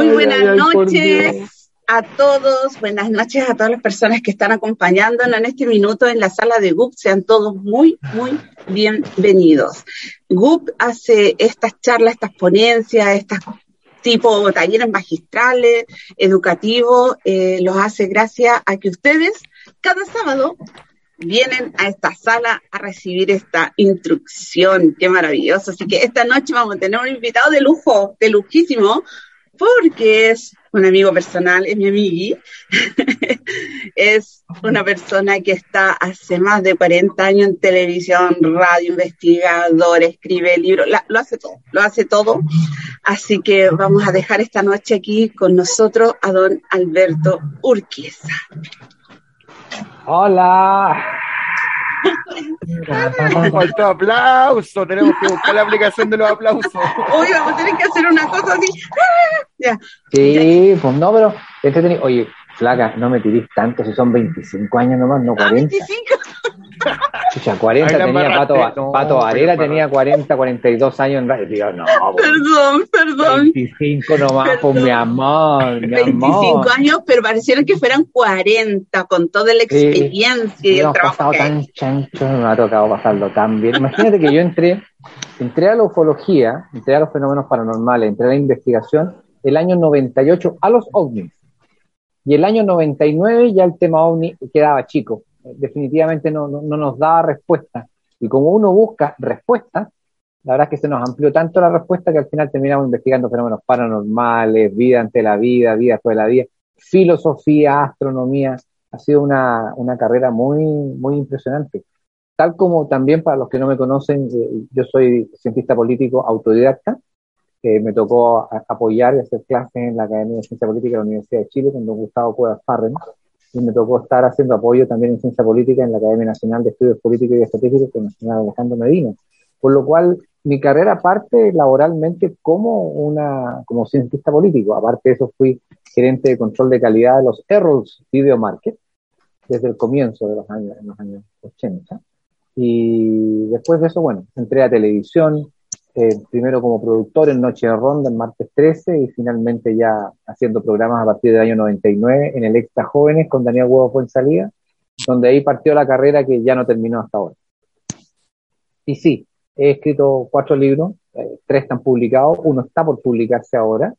Muy buenas noches a todos, buenas noches a todas las personas que están acompañándonos en este minuto en la sala de GUP. Sean todos muy, muy bienvenidos. GUP hace estas charlas, estas ponencias, estas tipo talleres magistrales, educativos, eh, los hace gracias a que ustedes cada sábado vienen a esta sala a recibir esta instrucción. Qué maravilloso. Así que esta noche vamos a tener un invitado de lujo, de lujísimo, porque es un amigo personal, es mi amigui. es una persona que está hace más de 40 años en televisión, radio, investigador, escribe libros, lo hace todo, lo hace todo. Así que vamos a dejar esta noche aquí con nosotros a don Alberto Urquiza. Hola. Faltó aplauso, tenemos que buscar la aplicación de los aplausos. Uy, vamos a tener que hacer una cosa así. Ya. Sí, pues no, pero entretenido. Oye, flaca, no me tirís tanto, si son 25 años nomás, no 40. 25. Escucha, 40 tenía Pato, Pato Varela, tenía 40, 42 años en radio. no, perdón, perdón. 25 nomás, pues mi amor, mi 25 años, pero parecieron que fueran 40 con toda la experiencia y el trabajo. pasado tan chancho, me ha tocado pasarlo tan bien. Imagínate que yo entré, entré a la ufología, entré a los fenómenos paranormales, entré a la investigación el año 98 a los ovnis. Y el año 99 ya el tema ovni quedaba chico definitivamente no, no, nos da respuesta. Y como uno busca respuestas, la verdad es que se nos amplió tanto la respuesta que al final terminamos investigando fenómenos paranormales, vida ante la vida, vida después de la vida, filosofía, astronomía. Ha sido una, una carrera muy, muy impresionante. Tal como también para los que no me conocen, eh, yo soy cientista político autodidacta, que me tocó apoyar y hacer clases en la Academia de Ciencia Política de la Universidad de Chile con don Gustavo Cuevas Farren y me tocó estar haciendo apoyo también en ciencia política en la Academia Nacional de Estudios Políticos y Estratégicos con el señor Alejandro Medina. Por lo cual, mi carrera parte laboralmente como una como cientista político. Aparte de eso, fui gerente de control de calidad de los Errols Video Market desde el comienzo de los años, en los años 80. Y después de eso, bueno, entré a televisión, eh, primero como productor en Noche de Ronda en martes 13 y finalmente ya haciendo programas a partir del año 99 en el Extra Jóvenes con Daniel Huevo salida donde ahí partió la carrera que ya no terminó hasta ahora. Y sí, he escrito cuatro libros, eh, tres están publicados, uno está por publicarse ahora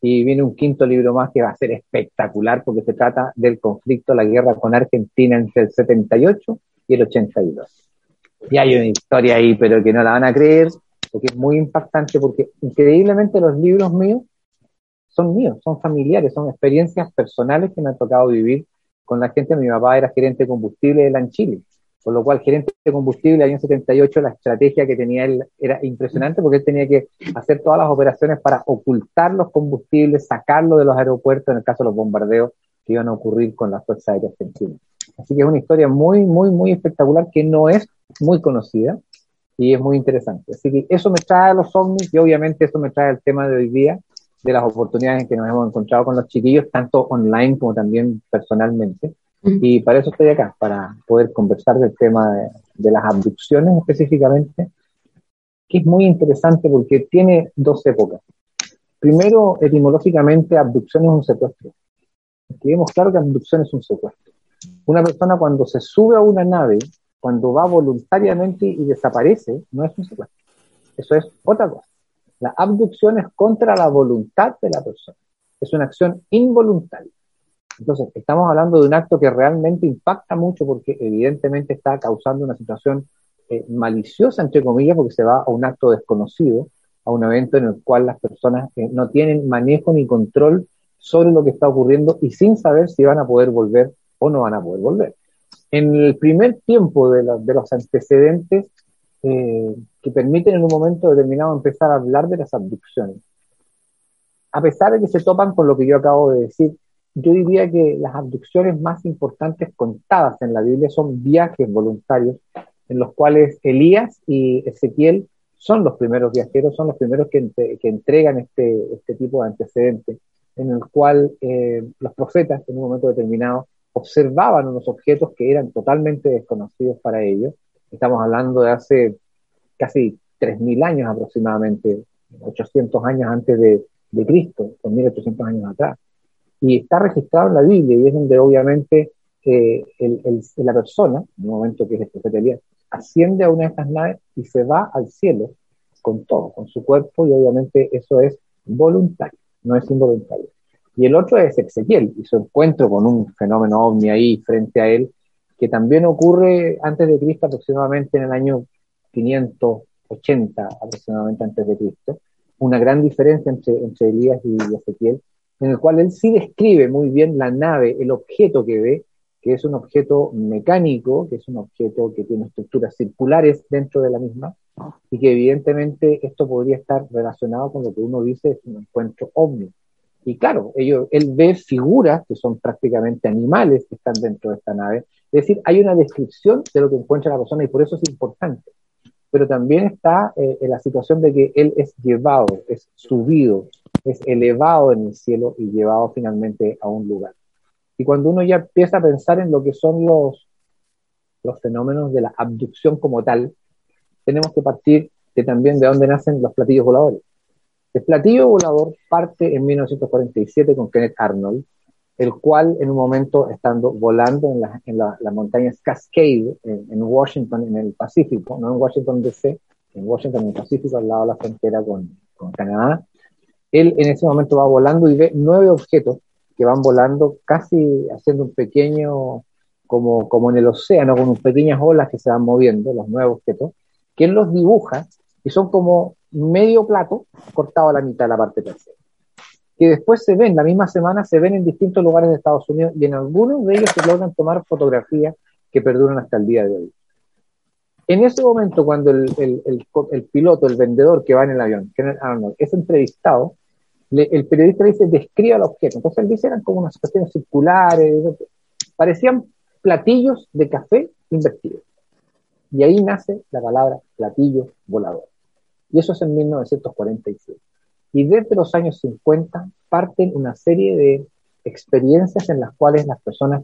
y viene un quinto libro más que va a ser espectacular porque se trata del conflicto, la guerra con Argentina entre el 78 y el 82. Y hay una historia ahí, pero que no la van a creer, porque es muy impactante, porque increíblemente los libros míos son míos, son familiares, son experiencias personales que me han tocado vivir con la gente. Mi papá era gerente de combustible de en Chile, con lo cual gerente de combustible año 78, la estrategia que tenía él era impresionante porque él tenía que hacer todas las operaciones para ocultar los combustibles, sacarlos de los aeropuertos en el caso de los bombardeos que iban a ocurrir con la Fuerza Aérea Argentina. Así que es una historia muy, muy, muy espectacular que no es muy conocida y es muy interesante. Así que eso me trae a los ovnis y obviamente eso me trae el tema de hoy día, de las oportunidades en que nos hemos encontrado con los chiquillos, tanto online como también personalmente. Y para eso estoy acá, para poder conversar del tema de, de las abducciones específicamente, que es muy interesante porque tiene dos épocas. Primero, etimológicamente, abducción es un secuestro. Tenemos claro que abducción es un secuestro. Una persona cuando se sube a una nave cuando va voluntariamente y desaparece, no es un secuestro. Eso es otra cosa. La abducción es contra la voluntad de la persona. Es una acción involuntaria. Entonces, estamos hablando de un acto que realmente impacta mucho porque evidentemente está causando una situación eh, maliciosa, entre comillas, porque se va a un acto desconocido, a un evento en el cual las personas eh, no tienen manejo ni control sobre lo que está ocurriendo y sin saber si van a poder volver o no van a poder volver en el primer tiempo de, los antecedentes eh, que permiten en un momento determinado empezar a hablar de las abducciones. A pesar de que se topan con lo que yo acabo de decir, yo diría que las abducciones más importantes contadas en la Biblia son viajes voluntarios en los cuales Elías y Ezequiel son los primeros viajeros, son los primeros que, entregan este, este, tipo de antecedentes, en el cual eh, los profetas en un momento determinado observaban unos objetos que eran totalmente desconocidos para ellos. Estamos hablando de hace casi 3.000 años aproximadamente, 800 años antes de, de Cristo, con 1800 años atrás. Y está registrado en la Biblia y es donde obviamente eh, el, la persona, en un momento que es el profeta Elías, asciende a una de estas naves y se va al cielo con todo, con su cuerpo y obviamente eso es voluntario, no es involuntario. Y el otro es Ezequiel y su encuentro con un fenómeno ovni ahí frente a él, que también ocurre antes de Cristo aproximadamente en el año 580 aproximadamente antes de Cristo, una gran diferencia entre, entre Elías y Ezequiel, en el cual él sí describe muy bien la nave, el objeto que ve, que es un objeto mecánico, que es un objeto que tiene estructuras circulares dentro de la misma, y que evidentemente esto podría estar relacionado con lo que uno dice es un encuentro ovni. Y claro, ellos, él ve figuras que son prácticamente animales que están dentro de esta nave. Es decir, hay una descripción de lo que encuentra la persona y por eso es importante. Pero también está eh, en la situación de que él es llevado, es subido, es elevado en el cielo y llevado finalmente a un lugar. Y cuando uno ya empieza a pensar en lo que son los, los fenómenos de la abducción como tal, tenemos que partir de también de dónde nacen los platillos voladores. El platillo volador parte en 1947 con Kenneth Arnold, el cual en un momento estando volando en, en la, las montañas Cascade en, Washington, en el Pacífico, no en Washington DC, en Washington, en el Pacífico, al lado de la frontera con, con Canadá, él en ese momento va volando y ve nueve objetos que van volando casi haciendo un pequeño, como, como en el océano, con unas pequeñas olas que se van moviendo, los nueve objetos, que él los dibuja y son como medio plato cortado a la mitad de la parte tercera. Que después se ven, la misma semana se ven en distintos lugares de Estados Unidos y en algunos de ellos se logran tomar fotografías que perduran hasta el día de hoy. En ese momento, cuando el, el, piloto, el vendedor que va en el avión, Arnold, es entrevistado, el periodista le dice, describa el objeto. Entonces él dice, eran como unas cuestiones circulares, parecían platillos de café invertidos. Y ahí nace la palabra platillo volador. Y eso es en 1947. Y desde los años 50 parten una serie de experiencias en las cuales las personas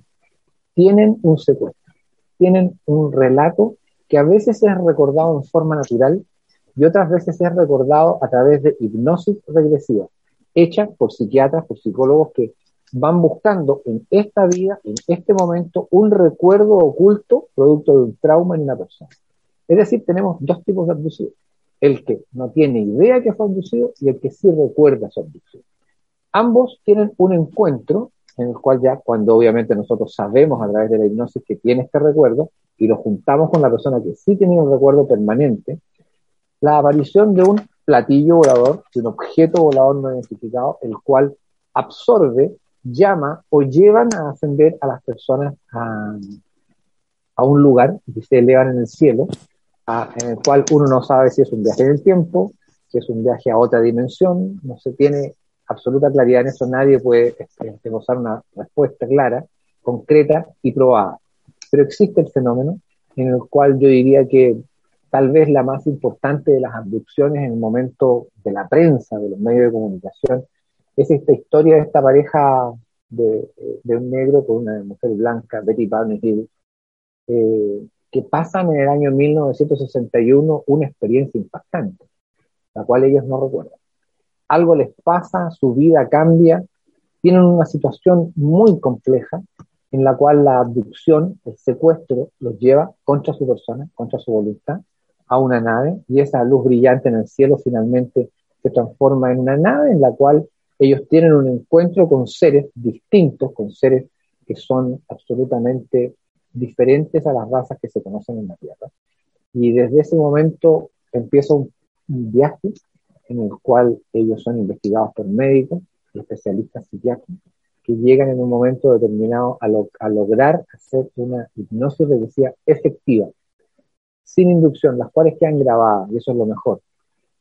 tienen un secuestro, tienen un relato que a veces es recordado en forma natural y otras veces es recordado a través de hipnosis regresiva, hecha por psiquiatras, por psicólogos que van buscando en esta vida, en este momento, un recuerdo oculto producto de un trauma en una persona. Es decir, tenemos dos tipos de abducidos. El que no tiene idea que fue abducido y el que sí recuerda su abducción. Ambos tienen un encuentro en el cual ya cuando obviamente nosotros sabemos a través de la hipnosis que tiene este recuerdo y lo juntamos con la persona que sí tenía un recuerdo permanente, la aparición de un platillo volador, de un objeto volador no identificado, el cual absorbe llama o llevan a ascender a las personas a, a un lugar que se elevan en el cielo, en el cual uno no sabe si es un viaje en el tiempo, si es un viaje a otra dimensión, no se tiene absoluta claridad en eso, nadie puede este, una respuesta clara, concreta y probada. Pero existe el fenómeno en el cual yo diría que tal vez la más importante de las abducciones en el momento de la prensa, de los medios de comunicación, es esta historia de esta pareja de, un negro con una mujer blanca, Betty Barney Hill, eh, que pasan en el año 1961 una experiencia impactante, la cual ellos no recuerdan. Algo les pasa, su vida cambia, tienen una situación muy compleja en la cual la abducción, el secuestro, los lleva contra su persona, contra su voluntad, a una nave y esa luz brillante en el cielo finalmente se transforma en una nave en la cual ellos tienen un encuentro con seres distintos, con seres que son absolutamente diferentes a las razas que se conocen en la Tierra. Y desde ese momento empieza un, viaje en el cual ellos son investigados por médicos y especialistas psiquiátricos que llegan en un momento determinado a, a lograr hacer una hipnosis regresiva efectiva, sin inducción, las cuales quedan grabadas, y eso es lo mejor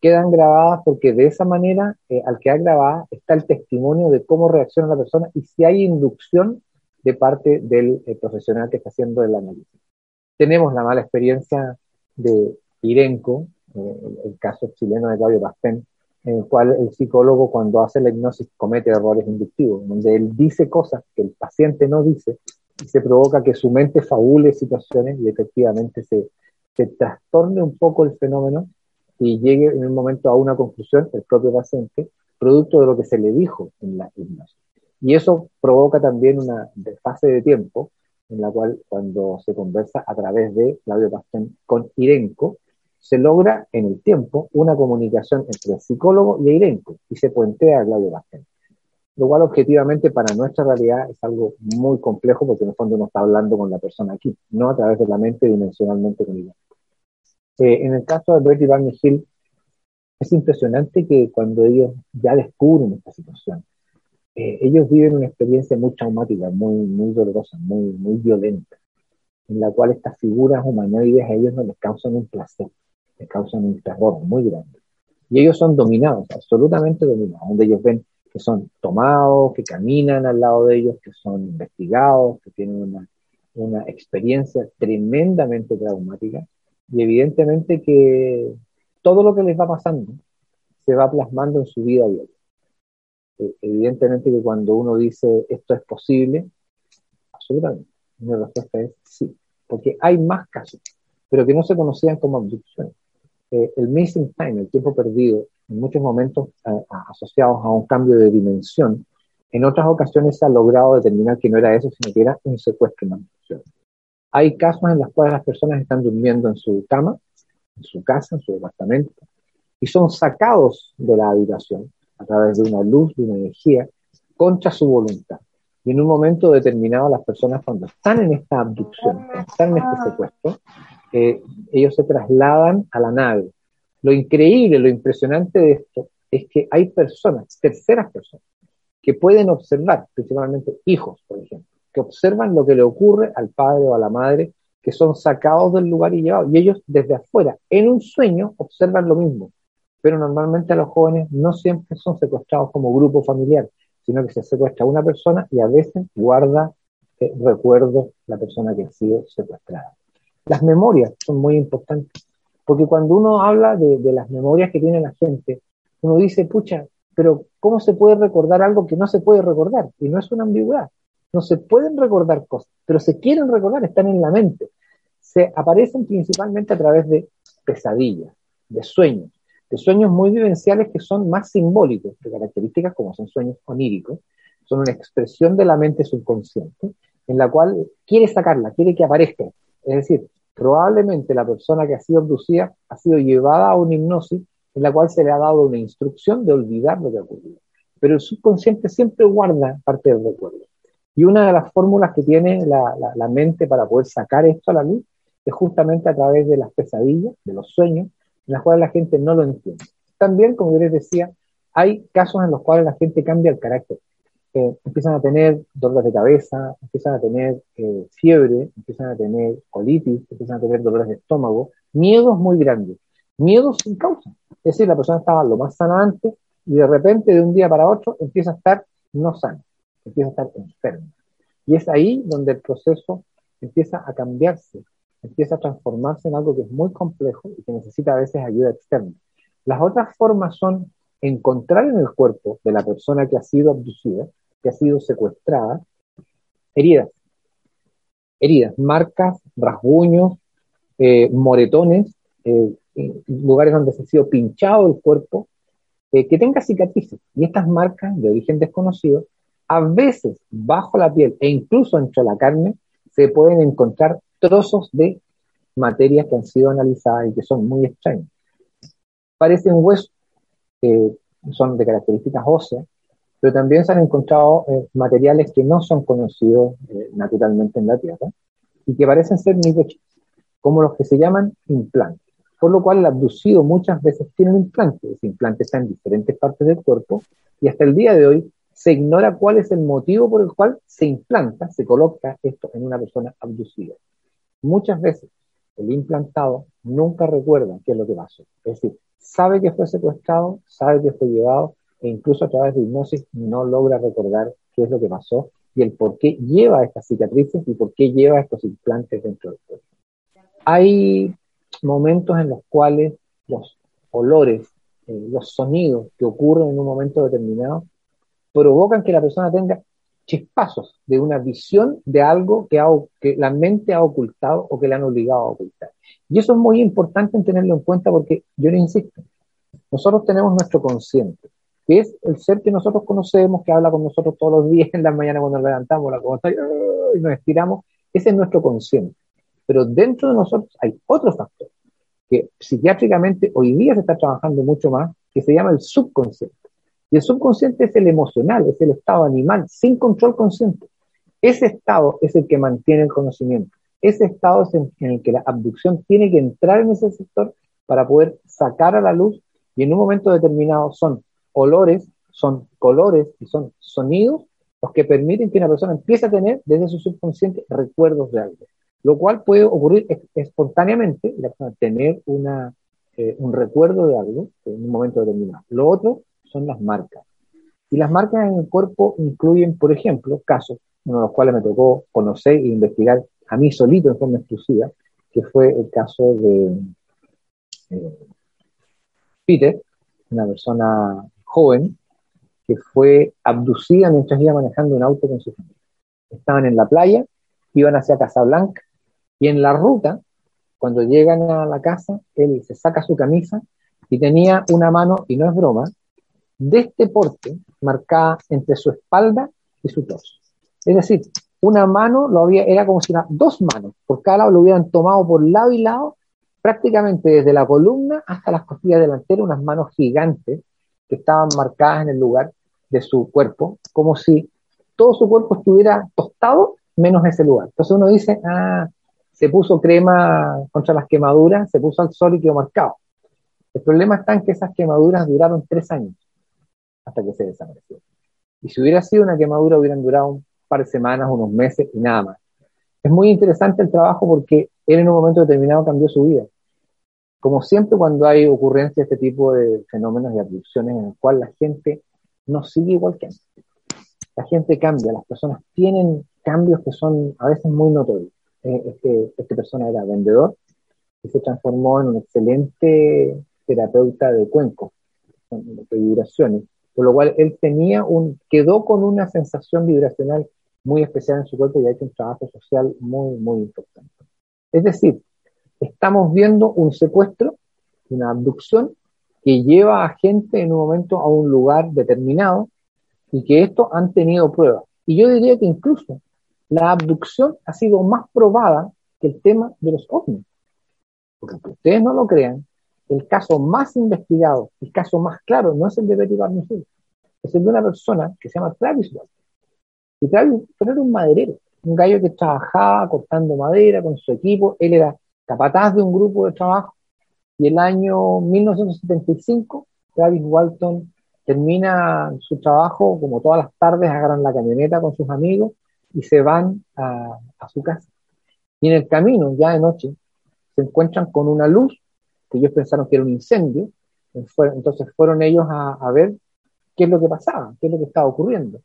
quedan grabadas porque de esa manera, eh, al quedar grabadas, está el testimonio de cómo reacciona la persona y si hay inducción de parte del eh, profesional que está haciendo el análisis. Tenemos la mala experiencia de Irenco, eh, el, caso chileno de Claudio Pastén, en el cual el psicólogo cuando hace la hipnosis comete errores inductivos, donde él dice cosas que el paciente no dice y se provoca que su mente fabule situaciones y efectivamente se, se trastorne un poco el fenómeno y llegue en un momento a una conclusión, el propio paciente, producto de lo que se le dijo en la hipnosis. Y eso provoca también una fase de tiempo en la cual cuando se conversa a través de Claudio Pastén con Irenco, se logra en el tiempo una comunicación entre el psicólogo y Irenco y se puentea a Claudio Pastén. Lo cual objetivamente para nuestra realidad es algo muy complejo porque en el fondo uno está hablando con la persona aquí, no a través de la mente dimensionalmente con Irenco. Eh, en el caso de Bertie Barney Hill, es impresionante que cuando ellos ya descubren esta situación, eh, ellos viven una experiencia muy traumática, muy, muy dolorosa, muy, muy violenta, en la cual estas figuras humanoides a ellos no les causan un placer, les causan un terror muy grande. Y ellos son dominados, absolutamente dominados, donde ellos ven que son tomados, que caminan al lado de ellos, que son investigados, que tienen una, una experiencia tremendamente traumática y evidentemente que todo lo que les va pasando se va plasmando en su vida diaria. Evidentemente que cuando uno dice esto es posible, absolutamente, mi respuesta es sí, porque hay más casos, pero que no se conocían como abducciones. Eh, el missing time, el tiempo perdido, en muchos momentos eh, asociados a un cambio de dimensión, en otras ocasiones se ha logrado determinar que no era eso, sino que era un secuestro, una abducción. Hay casos en los cuales las personas están durmiendo en su cama, en su casa, en su departamento, y son sacados de la habitación a través de una luz, de una energía, contra su voluntad. Y en un momento determinado las personas cuando están en esta abducción, cuando están en este secuestro, eh, ellos se trasladan a la nave. Lo increíble, lo impresionante de esto es que hay personas, terceras personas, que pueden observar, principalmente hijos, por ejemplo, que observan lo que le ocurre al padre o a la madre, que son sacados del lugar y llevados. Y ellos desde afuera, en un sueño, observan lo mismo. Pero normalmente los jóvenes no siempre son secuestrados como grupo familiar, sino que se secuestra una persona y a veces guarda eh, recuerdos la persona que ha sido secuestrada. Las memorias son muy importantes, porque cuando uno habla de, de las memorias que tiene la gente, uno dice, pucha, pero ¿cómo se puede recordar algo que no se puede recordar? Y no es una ambigüedad no se pueden recordar cosas, pero se quieren recordar, están en la mente. Se aparecen principalmente a través de pesadillas, de sueños, de sueños muy vivenciales que son más simbólicos, de características como son sueños oníricos, son una expresión de la mente subconsciente, en la cual quiere sacarla, quiere que aparezca. Es decir, probablemente la persona que ha sido abducida ha sido llevada a una hipnosis en la cual se le ha dado una instrucción de olvidar lo que ha ocurrido. Pero el subconsciente siempre guarda parte del recuerdo. Y una de las fórmulas que tiene la, la, mente para poder sacar esto a la luz es justamente a través de las pesadillas, de los sueños, en las cuales la gente no lo entiende. También, como yo les decía, hay casos en los cuales la gente cambia el carácter. Eh, empiezan a tener dolores de cabeza, empiezan a tener eh, fiebre, empiezan a tener colitis, empiezan a tener dolores de estómago, miedos muy grandes, miedos sin causa. Es decir, la persona estaba lo más sana antes y de repente de un día para otro empieza a estar no sana empieza a estar enfermo. Y es ahí donde el proceso empieza a cambiarse, empieza a transformarse en algo que es muy complejo y que necesita a veces ayuda externa. Las otras formas son encontrar en el cuerpo de la persona que ha sido abducida, que ha sido secuestrada, heridas. Heridas, marcas, rasguños, eh, moretones, eh, lugares donde se ha sido pinchado el cuerpo, eh, que tenga cicatrices. Y estas marcas de origen desconocido a veces bajo la piel e incluso entre la carne se pueden encontrar trozos de materias que han sido analizadas y que son muy extrañas. Parecen huesos, que son de características óseas, pero también se han encontrado eh, materiales que no son conocidos eh, naturalmente en la Tierra y que parecen ser microchips, como los que se llaman implantes. Por lo cual el abducido muchas veces tiene un implante. Ese implante está en diferentes partes del cuerpo y hasta el día de hoy se ignora cuál es el motivo por el cual se implanta, se coloca esto en una persona abducida. Muchas veces el implantado nunca recuerda qué es lo que pasó. Es decir, sabe que fue secuestrado, sabe que fue llevado e incluso a través de hipnosis no logra recordar qué es lo que pasó y el por qué lleva estas cicatrices y por qué lleva estos implantes dentro del cuerpo. Hay momentos en los cuales los olores, eh, los sonidos que ocurren en un momento determinado provocan que la persona tenga chispazos de una visión de algo que, la mente ha ocultado o que le han obligado a ocultar. Y eso es muy importante en tenerlo en cuenta porque yo le insisto, nosotros tenemos nuestro consciente. que es el ser que nosotros conocemos, que habla con nosotros todos los días en la mañana cuando nos levantamos, la cosa, y nos estiramos, ese es nuestro consciente. Pero dentro de nosotros hay otro factor, que psiquiátricamente hoy día se está trabajando mucho más, que se llama el subconsciente. Y el subconsciente es el emocional, es el estado animal, sin control consciente. Ese estado es el que mantiene el conocimiento. Ese estado es en, el que la abducción tiene que entrar en ese sector para poder sacar a la luz y en un momento determinado son olores, son colores y son sonidos los que permiten que una persona empiece a tener desde su subconsciente recuerdos de algo, lo cual puede ocurrir espontáneamente, la persona tener una, eh, un recuerdo de algo en un momento determinado. Lo otro son las marcas. Y las marcas en el cuerpo incluyen, por ejemplo, casos, uno de los cuales me tocó conocer e investigar a mí solito en forma exclusiva, que fue el caso de eh, Peter, una persona joven que fue abducida mientras iba manejando un auto con su familia. Estaban en la playa, iban hacia Casablanca y en la ruta, cuando llegan a la casa, él se saca su camisa y tenía una mano, y no es broma, de este porte marcada entre su espalda y su torso. Es decir, una mano lo había, era como si eran dos manos, por cada lado lo hubieran tomado por lado y lado, prácticamente desde la columna hasta las costillas delanteras, unas manos gigantes que estaban marcadas en el lugar de su cuerpo, como si todo su cuerpo estuviera tostado menos ese lugar. Entonces uno dice, ah, se puso crema contra las quemaduras, se puso al sol y quedó marcado. El problema está en que esas quemaduras duraron tres años hasta que se desapareció. Y si hubiera sido una quemadura, hubieran durado un par de semanas, unos meses y nada más. Es muy interesante el trabajo porque él en un momento determinado cambió su vida. Como siempre cuando hay ocurrencias de este tipo de fenómenos y abducciones en el cual la gente no sigue igual que antes. La gente cambia, las personas tienen cambios que son a veces muy notorios. Eh, este, esta persona era vendedor y se transformó en un excelente terapeuta de cuencos, de vibraciones, por lo cual él tenía un, quedó con una sensación vibracional muy especial en su cuerpo y ha hecho un trabajo social muy, muy importante. Es decir, estamos viendo un secuestro, una abducción que lleva a gente en un momento a un lugar determinado y que esto han tenido pruebas. Y yo diría que incluso la abducción ha sido más probada que el tema de los ovnis. Porque ustedes no lo crean, el caso más investigado, el caso más claro, no es el de Betty Barney es el de una persona que se llama Travis Walton. Y Travis era un maderero, un gallo que trabajaba cortando madera con su equipo, él era capataz de un grupo de trabajo y el año 1975, Travis Walton termina su trabajo, como todas las tardes, agarran la camioneta con sus amigos y se van a, su casa. Y en el camino, ya de noche, se encuentran con una luz que ellos pensaron que era un incendio. Entonces fueron ellos a, ver qué es lo que pasaba, qué es lo que estaba ocurriendo.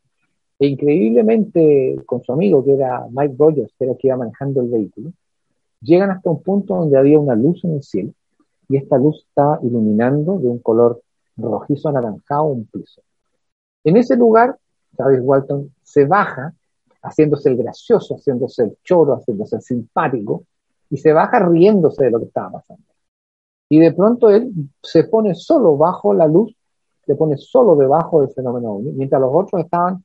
E increíblemente, con su amigo, que era Mike Rogers, que era el que iba manejando el vehículo, llegan hasta un punto donde había una luz en el cielo y esta luz estaba iluminando de un color rojizo anaranjado un piso. En ese lugar, Travis Walton se baja, haciéndose el gracioso, haciéndose el choro, haciéndose el simpático, y se baja riéndose de lo que estaba pasando. Y de pronto él se pone solo bajo la luz, se pone solo debajo del fenómeno mientras los otros estaban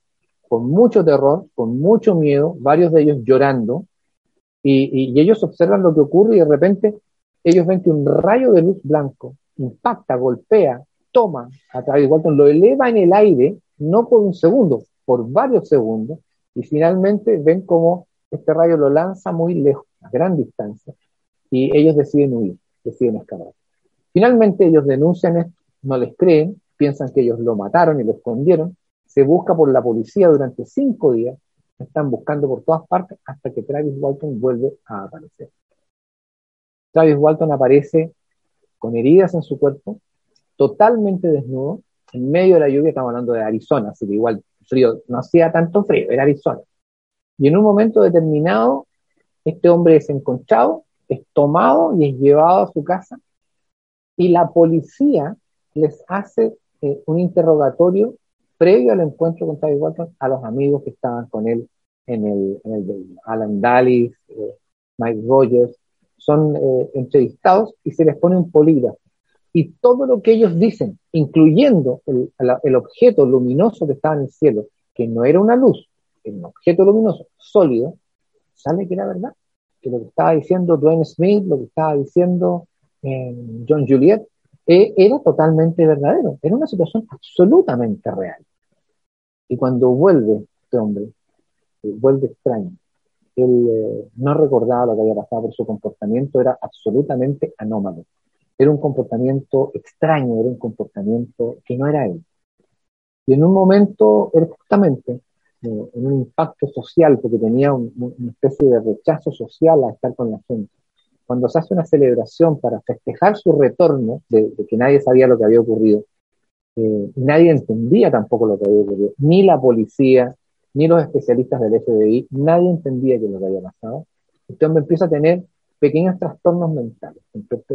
con mucho terror, con mucho miedo, varios de ellos llorando, y, ellos observan lo que ocurre y de repente ellos ven que un rayo de luz blanco impacta, golpea, toma a Travis Walton, lo eleva en el aire, no por un segundo, por varios segundos, y finalmente ven como este rayo lo lanza muy lejos, a gran distancia, y ellos deciden huir, deciden escapar. Finalmente ellos denuncian esto, no les creen, piensan que ellos lo mataron y lo escondieron, se busca por la policía durante cinco días, están buscando por todas partes hasta que Travis Walton vuelve a aparecer. Travis Walton aparece con heridas en su cuerpo, totalmente desnudo, en medio de la lluvia, estamos hablando de Arizona, así que igual frío, no hacía tanto frío, era Arizona. Y en un momento determinado, este hombre es encontrado, es tomado y es llevado a su casa, y la policía les hace eh, un interrogatorio previo al encuentro con Travis Walton a los amigos que estaban con él en el, Alan Dallis, eh, Mike Rogers, son eh, entrevistados y se les pone un polígrafo. y todo lo que ellos dicen, incluyendo el, el objeto luminoso que estaba en el cielo, que no era una luz, era un objeto luminoso sólido, sale que era verdad. Que lo que estaba diciendo Dwayne Smith, lo que estaba diciendo eh, John Juliet, eh, era totalmente verdadero. Era una situación absolutamente real. Y cuando vuelve este hombre, eh, vuelve extraño, él no recordaba lo que había pasado por su comportamiento, era absolutamente anómalo. Era un comportamiento extraño, era un comportamiento que no era él. Y en un momento, él justamente en un impacto social, porque tenía una especie de rechazo social a estar con la gente. Cuando se hace una celebración para festejar su retorno, de, que nadie sabía lo que había ocurrido, eh, nadie entendía tampoco lo que había ocurrido, ni la policía, ni los especialistas del FBI, nadie entendía qué es lo que había pasado. Este hombre empieza a tener pequeños trastornos mentales,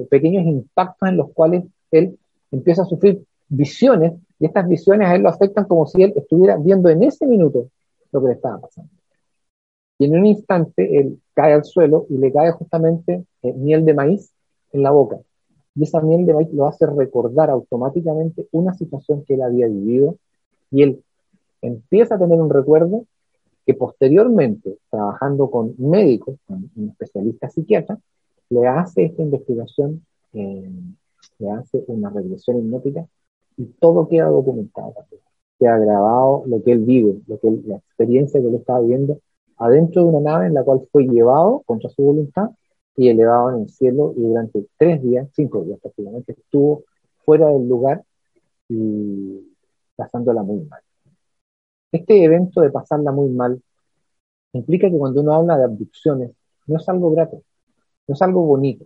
pequeños impactos en los cuales él empieza a sufrir visiones y estas visiones a él lo afectan como si él estuviera viendo en ese minuto lo que le estaba pasando. Y en un instante él cae al suelo y le cae justamente eh, miel de maíz en la boca. Y esa miel de maíz lo hace recordar automáticamente una situación que él había vivido y él empieza a tener un recuerdo que posteriormente, trabajando con médicos, con un especialista psiquiatra, le hace esta investigación, eh, le hace una regresión hipnótica y todo queda documentado ha grabado lo que él vive, lo que la experiencia que él estaba viviendo adentro de una nave en la cual fue llevado contra su voluntad y elevado en el cielo y durante tres días, cinco días prácticamente, estuvo fuera del lugar y pasándola muy mal. Este evento de pasarla muy mal implica que cuando uno habla de abducciones, no es algo grato, no es algo bonito,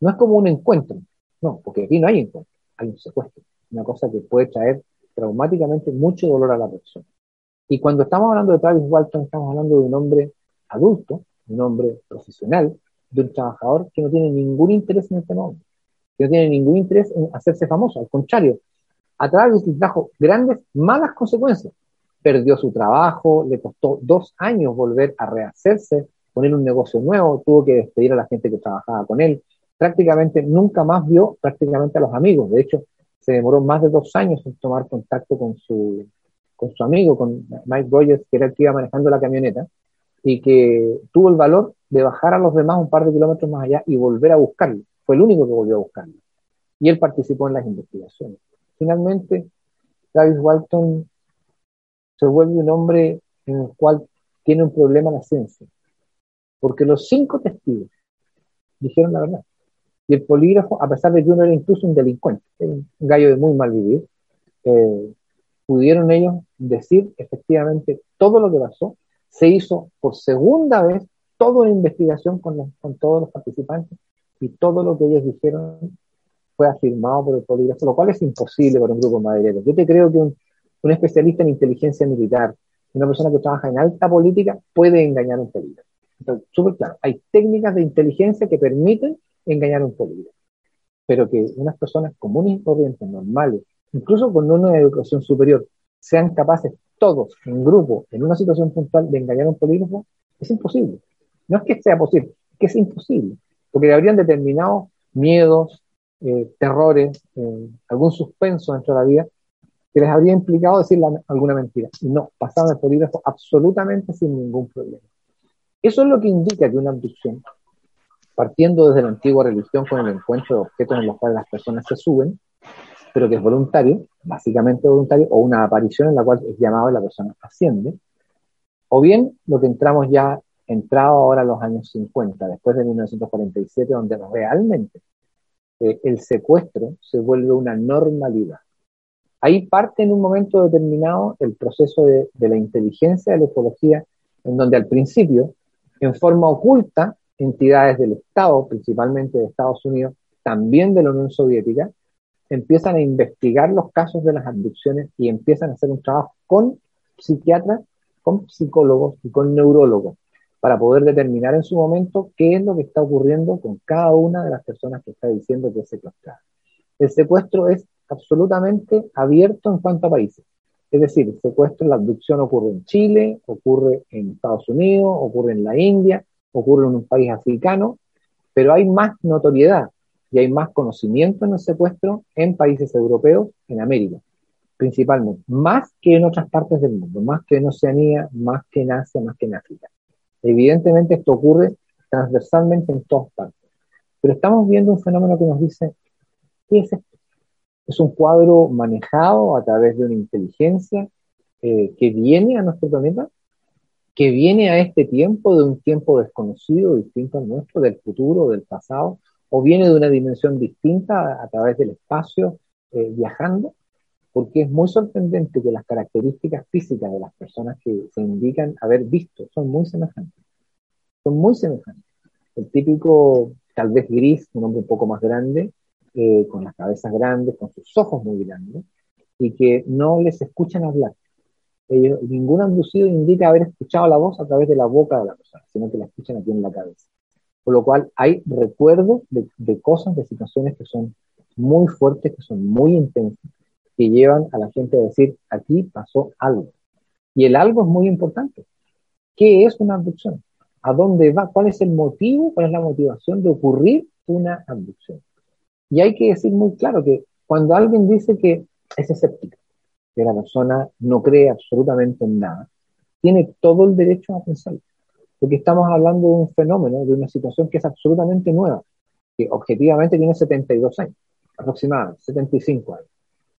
no es como un encuentro, no, porque aquí no hay encuentro, hay un secuestro, una cosa que puede traer traumáticamente mucho dolor a la persona. Y cuando estamos hablando de Travis Walton, estamos hablando de un hombre adulto, un hombre profesional, de un trabajador que no tiene ningún interés en este mundo, que no tiene ningún interés en hacerse famoso. Al contrario, a Travis le trajo grandes, malas consecuencias. Perdió su trabajo, le costó dos años volver a rehacerse, poner un negocio nuevo, tuvo que despedir a la gente que trabajaba con él. Prácticamente nunca más vio prácticamente a los amigos. De hecho, se demoró más de dos años en tomar contacto con su, con su amigo, con Mike Rogers, que era el que iba manejando la camioneta, y que tuvo el valor de bajar a los demás un par de kilómetros más allá y volver a buscarlo. Fue el único que volvió a buscarlo. Y él participó en las investigaciones. Finalmente, Travis Walton se vuelve un hombre en el cual tiene un problema la ciencia. Porque los cinco testigos dijeron la verdad. Y el polígrafo, a pesar de que uno era incluso un delincuente, un gallo de muy mal vivir, eh, pudieron ellos decir efectivamente todo lo que pasó. Se hizo por segunda vez toda una investigación con, con todos los participantes y todo lo que ellos dijeron fue afirmado por el polígrafo, lo cual es imposible para un grupo maderero. Yo te creo que un, un, especialista en inteligencia militar, una persona que trabaja en alta política, puede engañar a un polígrafo. Entonces, súper claro, hay técnicas de inteligencia que permiten engañar a un polígrafo. Pero que unas personas comunes y corrientes, normales, incluso con una educación superior, sean capaces todos en grupo, en una situación puntual, de engañar a un polígrafo, es imposible. No es que sea posible, es que es imposible. Porque habrían determinado miedos, eh, terrores, eh, algún suspenso dentro de la vida que les habría implicado decir alguna mentira. Y no, pasaban el polígrafo absolutamente sin ningún problema. Eso es lo que indica que una abducción partiendo desde la antigua religión con el encuentro de objetos en los cuales las personas se suben, pero que es voluntario, básicamente voluntario, o una aparición en la cual es llamado y la persona asciende, o bien lo que entramos ya, entrado ahora a los años 50, después de 1947, donde realmente eh, el secuestro se vuelve una normalidad. Ahí parte en un momento determinado el proceso de, de la inteligencia de la ufología, en donde al principio, en forma oculta, entidades del Estado, principalmente de Estados Unidos, también de la Unión Soviética, empiezan a investigar los casos de las abducciones y empiezan a hacer un trabajo con psiquiatras, con psicólogos y con neurólogos para poder determinar en su momento qué es lo que está ocurriendo con cada una de las personas que está diciendo que es secuestrada. El secuestro es absolutamente abierto en cuanto a países. Es decir, el secuestro, la abducción ocurre en Chile, ocurre en Estados Unidos, ocurre en la India, ocurre en un país africano, pero hay más notoriedad y hay más conocimiento en el secuestro en países europeos, en América, principalmente, más que en otras partes del mundo, más que en Oceanía, más que en Asia, más que en África. Evidentemente esto ocurre transversalmente en todas partes. Pero estamos viendo un fenómeno que nos dice, ¿qué es esto? Es un cuadro manejado a través de una inteligencia eh, que viene a nuestro planeta, que viene a este tiempo de un tiempo desconocido, distinto al nuestro, del futuro, del pasado, o viene de una dimensión distinta a, través del espacio, eh, viajando, porque es muy sorprendente que las características físicas de las personas que se indican haber visto son muy semejantes. Son muy semejantes. El típico, tal vez gris, un hombre un poco más grande, eh, con las cabezas grandes, con sus ojos muy grandes, y que no les escuchan hablar. Ellos, ningún abducido indica haber escuchado la voz a través de la boca de la persona, sino que la escuchan aquí en la cabeza. Por lo cual hay recuerdos de, cosas, de situaciones que son muy fuertes, que son muy intensas, que llevan a la gente a decir, aquí pasó algo. Y el algo es muy importante. ¿Qué es una abducción? ¿A dónde va? ¿Cuál es el motivo? ¿Cuál es la motivación de ocurrir una abducción? Y hay que decir muy claro que cuando alguien dice que es escéptico, que la persona no cree absolutamente en nada, tiene todo el derecho a pensarlo porque estamos hablando de un fenómeno, de una situación que es absolutamente nueva, que objetivamente tiene 72 años, aproximadamente, 75 años.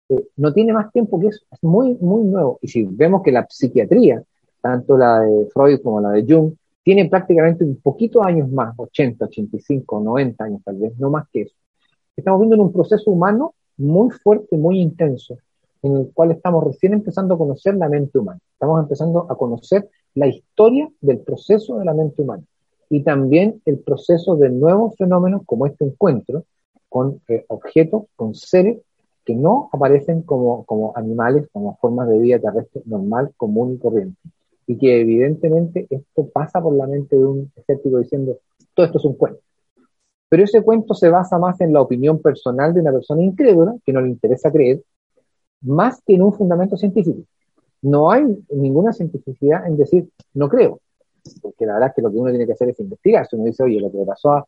Eh, no tiene más tiempo que eso, es muy, muy nuevo. Y si vemos que la psiquiatría, tanto la de Freud como la de Jung, tiene prácticamente un poquito años más, 80, 85, 90 años tal vez, no más que eso. Estamos viendo en un proceso humano muy fuerte, muy intenso, en el cual estamos recién empezando a conocer la mente humana. Estamos empezando a conocer la historia del proceso de la mente humana y también el proceso de nuevos fenómenos como este encuentro con eh, objetos, con seres que no aparecen como, como animales, como formas de vida terrestre normal, común y corriente. Y que evidentemente esto pasa por la mente de un escéptico diciendo, todo esto es un cuento. Pero ese cuento se basa más en la opinión personal de una persona incrédula, que no le interesa creer, más que en un fundamento científico no hay ninguna cientificidad en decir, no creo, porque la verdad es que lo que uno tiene que hacer es investigar. Si uno dice, oye, lo que pasó a,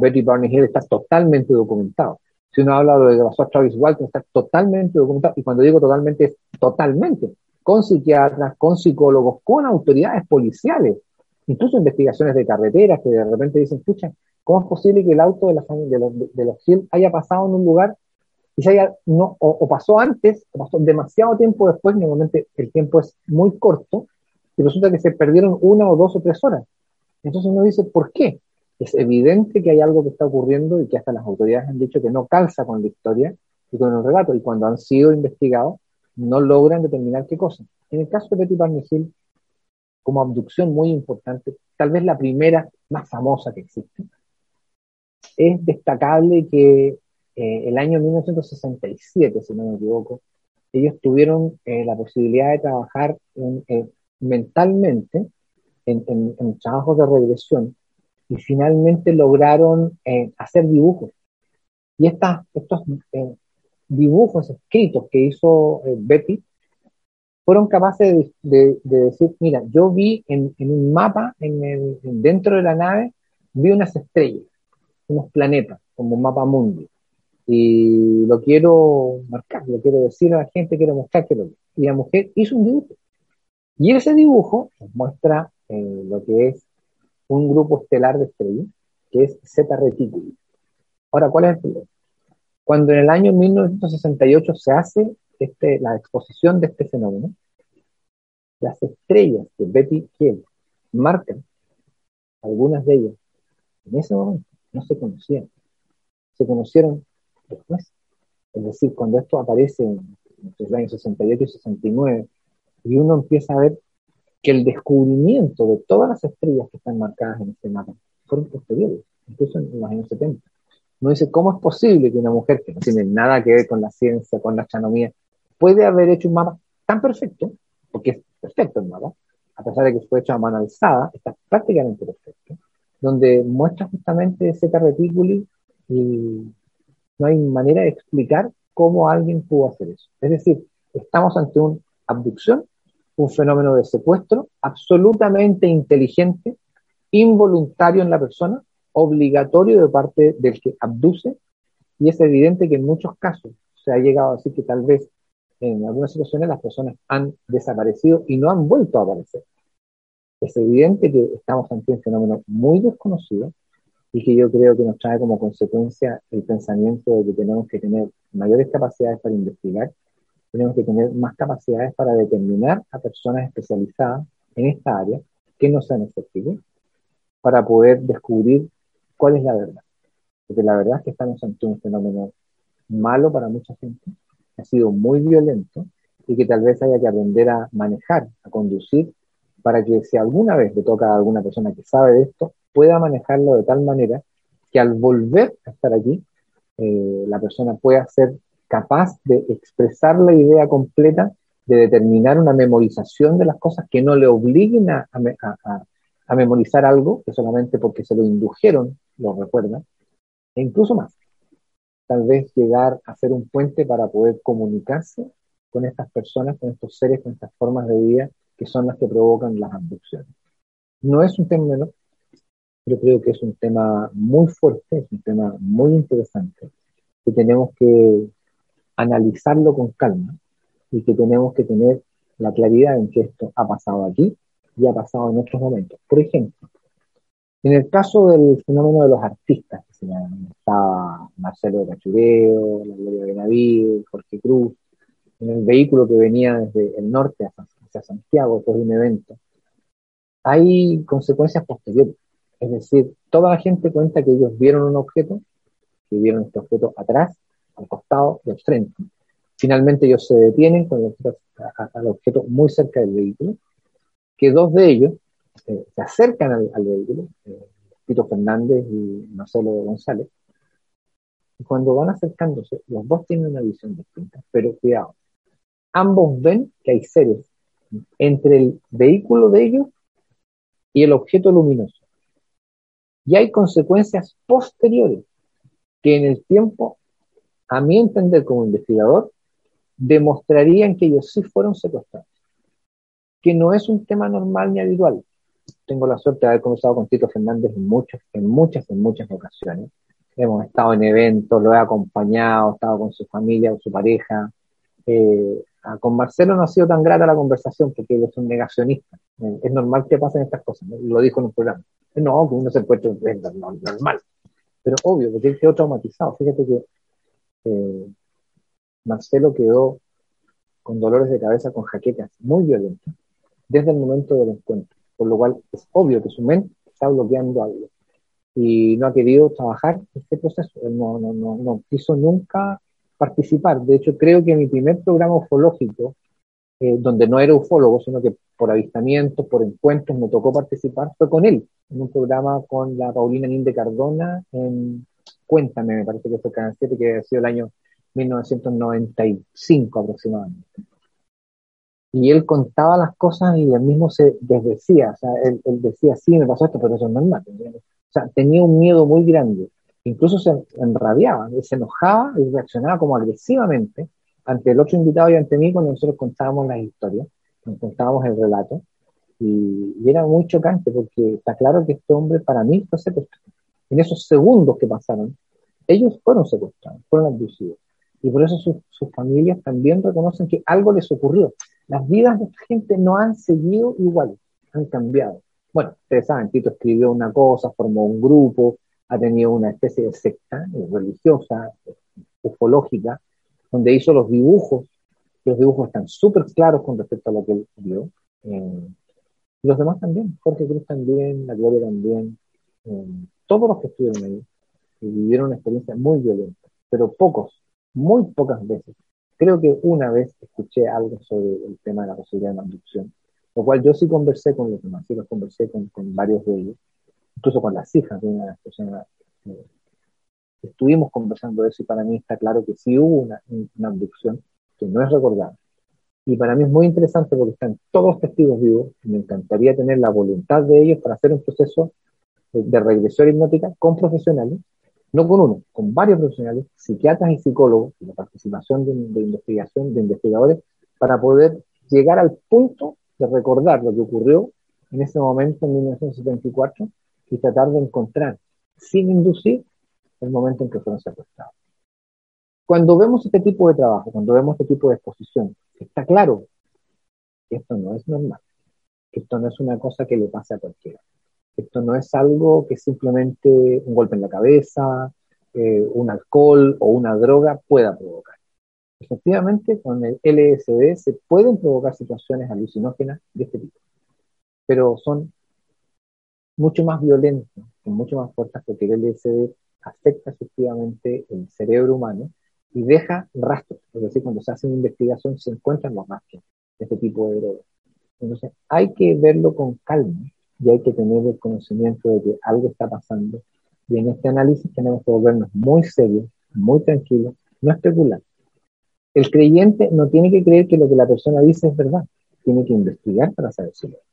Betty Barney Hill está totalmente documentado. Si uno habla de lo que pasó a Travis Walton, está totalmente documentado. Y cuando digo totalmente, es totalmente. Con psiquiatras, con psicólogos, con autoridades policiales, incluso investigaciones de carreteras que de repente dicen, escucha, ¿cómo es posible que el auto de, la, de, los, de los Hill haya pasado en un lugar y haya, no, o, pasó antes, o pasó demasiado tiempo después, normalmente el tiempo es muy corto, y resulta que se perdieron una o dos o tres horas. Entonces uno dice, ¿por qué? Es evidente que hay algo que está ocurriendo y que hasta las autoridades han dicho que no calza con la historia y con el relato, y cuando han sido investigados no logran determinar qué cosa. En el caso de Betty Barney como abducción muy importante, tal vez la primera más famosa que existe, es destacable que eh, el año 1967, si no me equivoco, ellos tuvieron eh, la posibilidad de trabajar eh, mentalmente en, trabajos de regresión y finalmente lograron hacer dibujos. Y estas, estos dibujos escritos que hizo Betty fueron capaces de, decir, mira, yo vi en, un mapa en el, dentro de la nave, vi unas estrellas, unos planetas, como un mapa mundi y lo quiero marcar, lo quiero decir a la gente, quiero mostrar que lo Y la mujer hizo un dibujo. Y ese dibujo muestra eh, lo que es un grupo estelar de estrellas, que es Zeta Reticuli. Ahora, ¿cuál es el problema? Cuando en el año 1968 se hace este, la exposición de este fenómeno, las estrellas que Betty Hill marcan, algunas de ellas, en ese momento no se conocían. Se conocieron después. Es decir, cuando esto aparece en los años 68 y 69, y uno empieza a ver que el descubrimiento de todas las estrellas que están marcadas en este mapa fueron posteriores, incluso en los años 70. Uno dice, ¿cómo es posible que una mujer que no tiene nada que ver con la ciencia, con la astronomía, puede haber hecho un mapa tan perfecto, porque es perfecto el mapa, a pesar de que fue hecho a mano alzada, está prácticamente perfecto, donde muestra justamente ese reticuli y no hay manera de explicar cómo alguien pudo hacer eso. Es decir, estamos ante una abducción, un fenómeno de secuestro absolutamente inteligente, involuntario en la persona, obligatorio de parte del que abduce Y es evidente que en muchos casos se ha llegado a decir que tal vez en algunas situaciones las personas han desaparecido y no han vuelto a aparecer. Es evidente que estamos ante un fenómeno muy desconocido y que yo creo que nos trae como consecuencia el pensamiento de que tenemos que tener mayores capacidades para investigar, tenemos que tener más capacidades para determinar a personas especializadas en esta área que no sean efectivos, para poder descubrir cuál es la verdad. Porque la verdad es que estamos ante un fenómeno malo para mucha gente, ha sido muy violento y que tal vez haya que aprender a manejar, a conducir, para que si alguna vez le toca a alguna persona que sabe de esto, pueda manejarlo de tal manera que al volver a estar aquí, eh, la persona pueda ser capaz de expresar la idea completa, de determinar una memorización de las cosas que no le obliguen a, a memorizar algo que solamente porque se lo indujeron lo recuerdan, e incluso más. Tal vez llegar a ser un puente para poder comunicarse con estas personas, con estos seres, con estas formas de vida que son las que provocan las abducciones. No es un tema menor, yo creo que es un tema muy fuerte, es un tema muy interesante, que tenemos que analizarlo con calma y que tenemos que tener la claridad en que esto ha pasado aquí y ha pasado en otros momentos. Por ejemplo, en el caso del fenómeno de los artistas, que se llaman, estaba Marcelo de Cachureo, la Gloria Benavides, Jorge Cruz, en el vehículo que venía desde el norte hacia Santiago después de un evento, hay consecuencias posteriores. Es decir, toda la gente cuenta que ellos vieron un objeto, que vieron este objeto atrás, al costado y al frente. Finalmente ellos se detienen con el objeto, muy cerca del vehículo, que dos de ellos eh, se acercan al, vehículo, eh, Tito Fernández y Marcelo González, y cuando van acercándose, los dos tienen una visión distinta, pero cuidado, ambos ven que hay seres entre el vehículo de ellos y el objeto luminoso y hay consecuencias posteriores que en el tiempo, a mi entender como investigador, demostrarían que ellos sí fueron secuestrados. Que no es un tema normal ni habitual. Tengo la suerte de haber conversado con Tito Fernández en, muchas, en muchas, en muchas ocasiones. Hemos estado en eventos, lo he acompañado, he estado con su familia, con su pareja. Eh, con Marcelo no ha sido tan grata la conversación porque es un negacionista. Eh, es normal que pasen estas cosas, lo dijo en un programa. No, que uno se encuentra es normal. Pero obvio, porque él quedó traumatizado. Fíjate que eh, Marcelo quedó con dolores de cabeza, con jaquecas muy violentas, desde el momento del encuentro. Por lo cual es obvio que su mente está bloqueando algo. Y no ha querido trabajar este proceso. No, no, no, no quiso nunca participar. De hecho, creo que mi primer programa ufológico, eh, donde no era ufólogo, sino que por avistamientos, por encuentros, me tocó participar, fue con él, en un programa con la Paulina Ninde Cardona en Cuéntame, me parece que fue Canal 7, que ha sido el año 1995 aproximadamente. Y él contaba las cosas y él mismo se desdecía, o sea, él, decía, sí, me pasó esto, pero eso es normal. O sea, tenía un miedo muy grande, incluso se enrabiaba, se enojaba y reaccionaba como agresivamente ante el otro invitado y ante mí cuando nosotros contábamos las historias nos contábamos el relato, y, era muy chocante porque está claro que este hombre para mí fue secuestrado. En esos segundos que pasaron, ellos fueron secuestrados, fueron abducidos. Y por eso sus, familias también reconocen que algo les ocurrió. Las vidas de esta gente no han seguido igual, han cambiado. Bueno, ustedes saben, Tito escribió una cosa, formó un grupo, ha tenido una especie de secta religiosa, ufológica, donde hizo los dibujos los dibujos están súper claros con respecto a lo que él vio. Eh, y los demás también, Jorge Cruz también, la Gloria también, eh, todos los que estuvieron ahí vivieron una experiencia muy violenta, pero pocos, muy pocas veces. Creo que una vez escuché algo sobre el tema de la posibilidad de abducción, lo cual yo sí conversé con los demás, sí los conversé con, con varios de ellos, incluso con las hijas de una de las personas. Eh, estuvimos conversando de eso y para mí está claro que sí hubo una, una abducción, que no es recordado. Y para mí es muy interesante porque están todos testigos vivos y me encantaría tener la voluntad de ellos para hacer un proceso de regresión hipnótica con profesionales, no con uno, con varios profesionales, psiquiatras y psicólogos, y la participación de, investigación de investigadores, para poder llegar al punto de recordar lo que ocurrió en ese momento en 1974 y tratar de encontrar, sin inducir, el momento en que fueron secuestrados. Cuando vemos este tipo de trabajo, cuando vemos este tipo de exposición, está claro que esto no es normal, que esto no es una cosa que le pase a cualquiera. Esto no es algo que simplemente un golpe en la cabeza, eh, un alcohol o una droga pueda provocar. Efectivamente, con el LSD se pueden provocar situaciones alucinógenas de este tipo, pero son mucho más violentas, son mucho más fuertes porque el LSD afecta efectivamente el cerebro humano y deja rastros. Es decir, cuando se hace una investigación se encuentran los rastros de este tipo de drogas. Entonces, hay que verlo con calma y hay que tener el conocimiento de que algo está pasando. Y en este análisis tenemos que volvernos muy serios, muy tranquilos, no especular. El creyente no tiene que creer que lo que la persona dice es verdad, tiene que investigar para saber si lo es.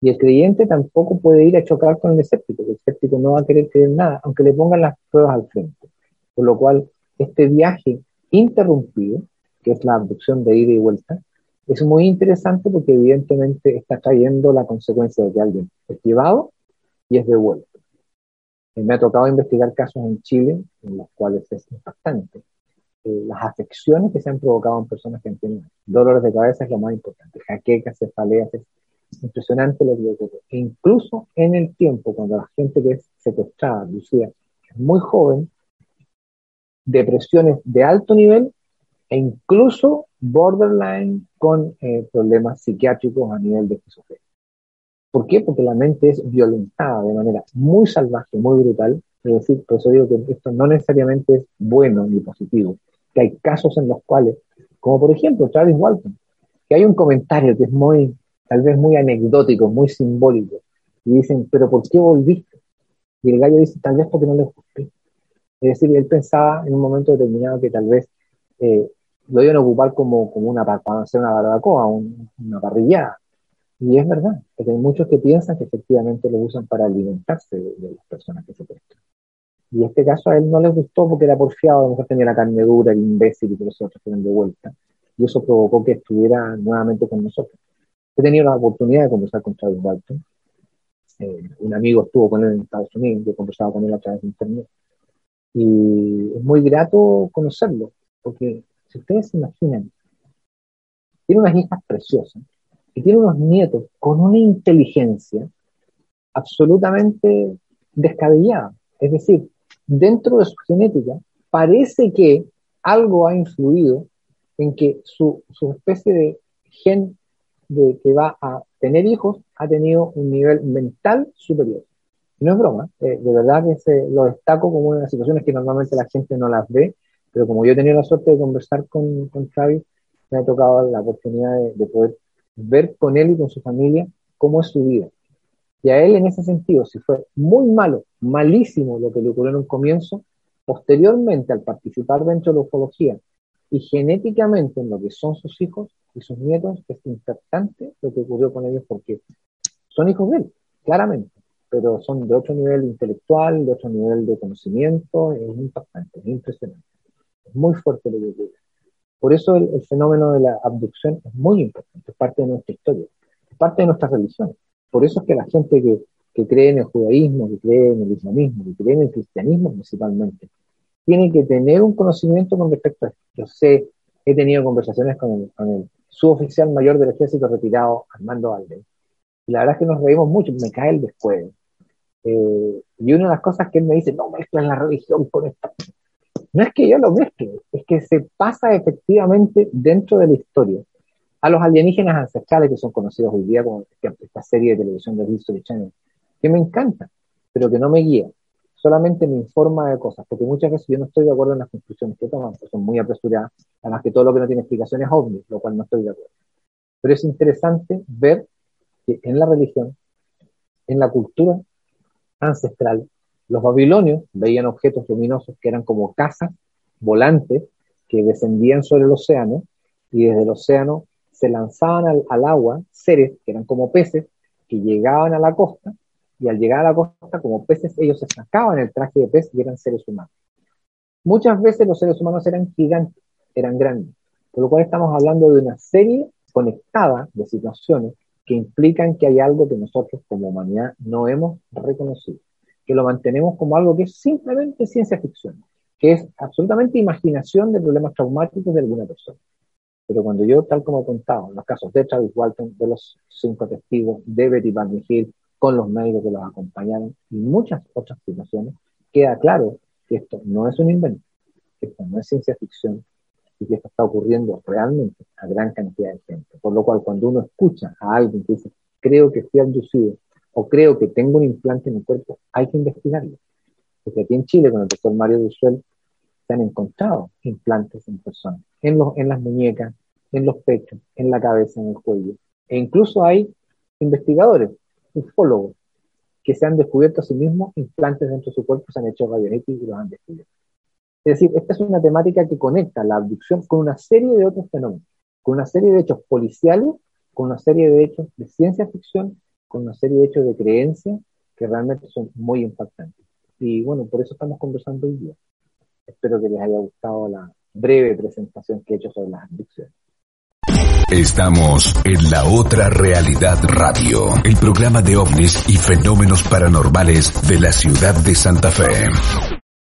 Y el creyente tampoco puede ir a chocar con el escéptico, el escéptico no va a querer creer nada, aunque le pongan las pruebas al frente. Por lo cual, este viaje interrumpido, que es la abducción de ida y vuelta, es muy interesante porque evidentemente está trayendo la consecuencia de que alguien es llevado y es devuelto. Eh, me ha tocado investigar casos en Chile en los cuales es impactante. Eh, las afecciones que se han provocado en personas que tienen dolores de cabeza es lo más importante. Jaquecas, cefaleas, impresionante lo que ocurre. E incluso en el tiempo, cuando la gente que es secuestrada, Lucía, es muy joven, depresiones de alto nivel e incluso borderline con eh, problemas psiquiátricos a nivel de esquizofrenia. ¿Por qué? Porque la mente es violentada de manera muy salvaje, muy brutal. Es decir, por eso digo que esto no necesariamente es bueno ni positivo. Que hay casos en los cuales, como por ejemplo Travis Walton, que hay un comentario que es muy, tal vez muy anecdótico, muy simbólico, y dicen, pero ¿por qué volviste? Y el gallo dice, tal vez porque no le gusté. Es decir, él pensaba en un momento determinado que tal vez eh, lo iban a ocupar como, como una, para hacer una barbacoa, una parrillada. Y es verdad, porque hay muchos que piensan que efectivamente lo usan para alimentarse de, las personas que se prestan. Y este caso a él no le gustó porque era porfiado, a tenía la carne dura, el imbécil y que los otros fueron de vuelta. Y eso provocó que estuviera nuevamente con nosotros. He tenido la oportunidad de conversar con Travis Walton. Eh, un amigo estuvo con él en Estados Unidos, yo conversaba con él a través de internet. Y es muy grato conocerlo, porque si ustedes se imaginan, tiene unas hijas preciosas y tiene unos nietos con una inteligencia absolutamente descabellada. Es decir, dentro de su genética parece que algo ha influido en que su, especie de gen de que va a tener hijos ha tenido un nivel mental superior. No es broma, eh, de verdad que se, lo destaco como una de las situaciones que normalmente la gente no las ve pero como yo he tenido la suerte de conversar con, con Travis, me ha tocado la oportunidad de, poder ver con él y con su familia cómo es su vida. Y a él en ese sentido, si fue muy malo, malísimo lo que le ocurrió en un comienzo, posteriormente al participar dentro de la ufología y genéticamente en lo que son sus hijos y sus nietos, es impactante lo que ocurrió con ellos porque son hijos de él, claramente, pero son de otro nivel intelectual, de otro nivel de conocimiento, es impactante, es impresionante muy fuerte lo que ocurre. Por eso el, fenómeno de la abducción es muy importante, es parte de nuestra historia, es parte de nuestra religión. Por eso es que la gente que, que cree en el judaísmo, que cree en el islamismo, que cree en el cristianismo principalmente, tiene que tener un conocimiento con respecto a esto. Yo sé, he tenido conversaciones con el, con el suboficial mayor del ejército retirado, Armando Alde, y la verdad es que nos reímos mucho, me cae el después. Eh, y una de las cosas que él me dice, no mezclas la religión con esta no es que yo lo mezcle, es que se pasa efectivamente dentro de la historia a los alienígenas ancestrales que son conocidos hoy día como esta serie de televisión de History Channel, que me encanta, pero que no me guía, solamente me informa de cosas, porque muchas veces yo no estoy de acuerdo en las conclusiones que toman, porque son muy apresuradas, además que todo lo que no tiene explicación es obvio, lo cual no estoy de acuerdo. Pero es interesante ver que en la religión, en la cultura ancestral, los babilonios veían objetos luminosos que eran como casas volantes que descendían sobre el océano y desde el océano se lanzaban al, agua seres que eran como peces que llegaban a la costa y al llegar a la costa como peces ellos se sacaban el traje de pez y eran seres humanos. Muchas veces los seres humanos eran gigantes, eran grandes, por lo cual estamos hablando de una serie conectada de situaciones que implican que hay algo que nosotros como humanidad no hemos reconocido que lo mantenemos como algo que es simplemente ciencia ficción, que es absolutamente imaginación de problemas traumáticos de alguna persona. Pero cuando yo, tal como he contado, en los casos de Travis Walton, de los cinco testigos, de Betty Van Hill, con los médicos que los acompañaron y muchas otras situaciones, queda claro que esto no es un invento, que esto no es ciencia ficción y que esto está ocurriendo realmente a gran cantidad de gente. Por lo cual, cuando uno escucha a alguien que dice, creo que fui abducido o creo que tengo un implante en el cuerpo, hay que investigarlo. Porque aquí en Chile, con el doctor Mario Dusuel, se han encontrado implantes en personas, en, los, en las muñecas, en los pechos, en la cabeza, en el cuello. E incluso hay investigadores, ufólogos, que se han descubierto a sí mismos implantes dentro de su cuerpo, se han hecho radionéticos y los han descubierto. Es decir, esta es una temática que conecta la abducción con una serie de otros fenómenos, con una serie de hechos policiales, con una serie de hechos de ciencia ficción, con una serie de hechos de creencia que realmente son muy impactantes. Y bueno, por eso estamos conversando hoy día. Espero que les haya gustado la breve presentación que he hecho sobre las abducciones. Estamos en la otra realidad radio, el programa de ovnis y fenómenos paranormales de la ciudad de Santa Fe.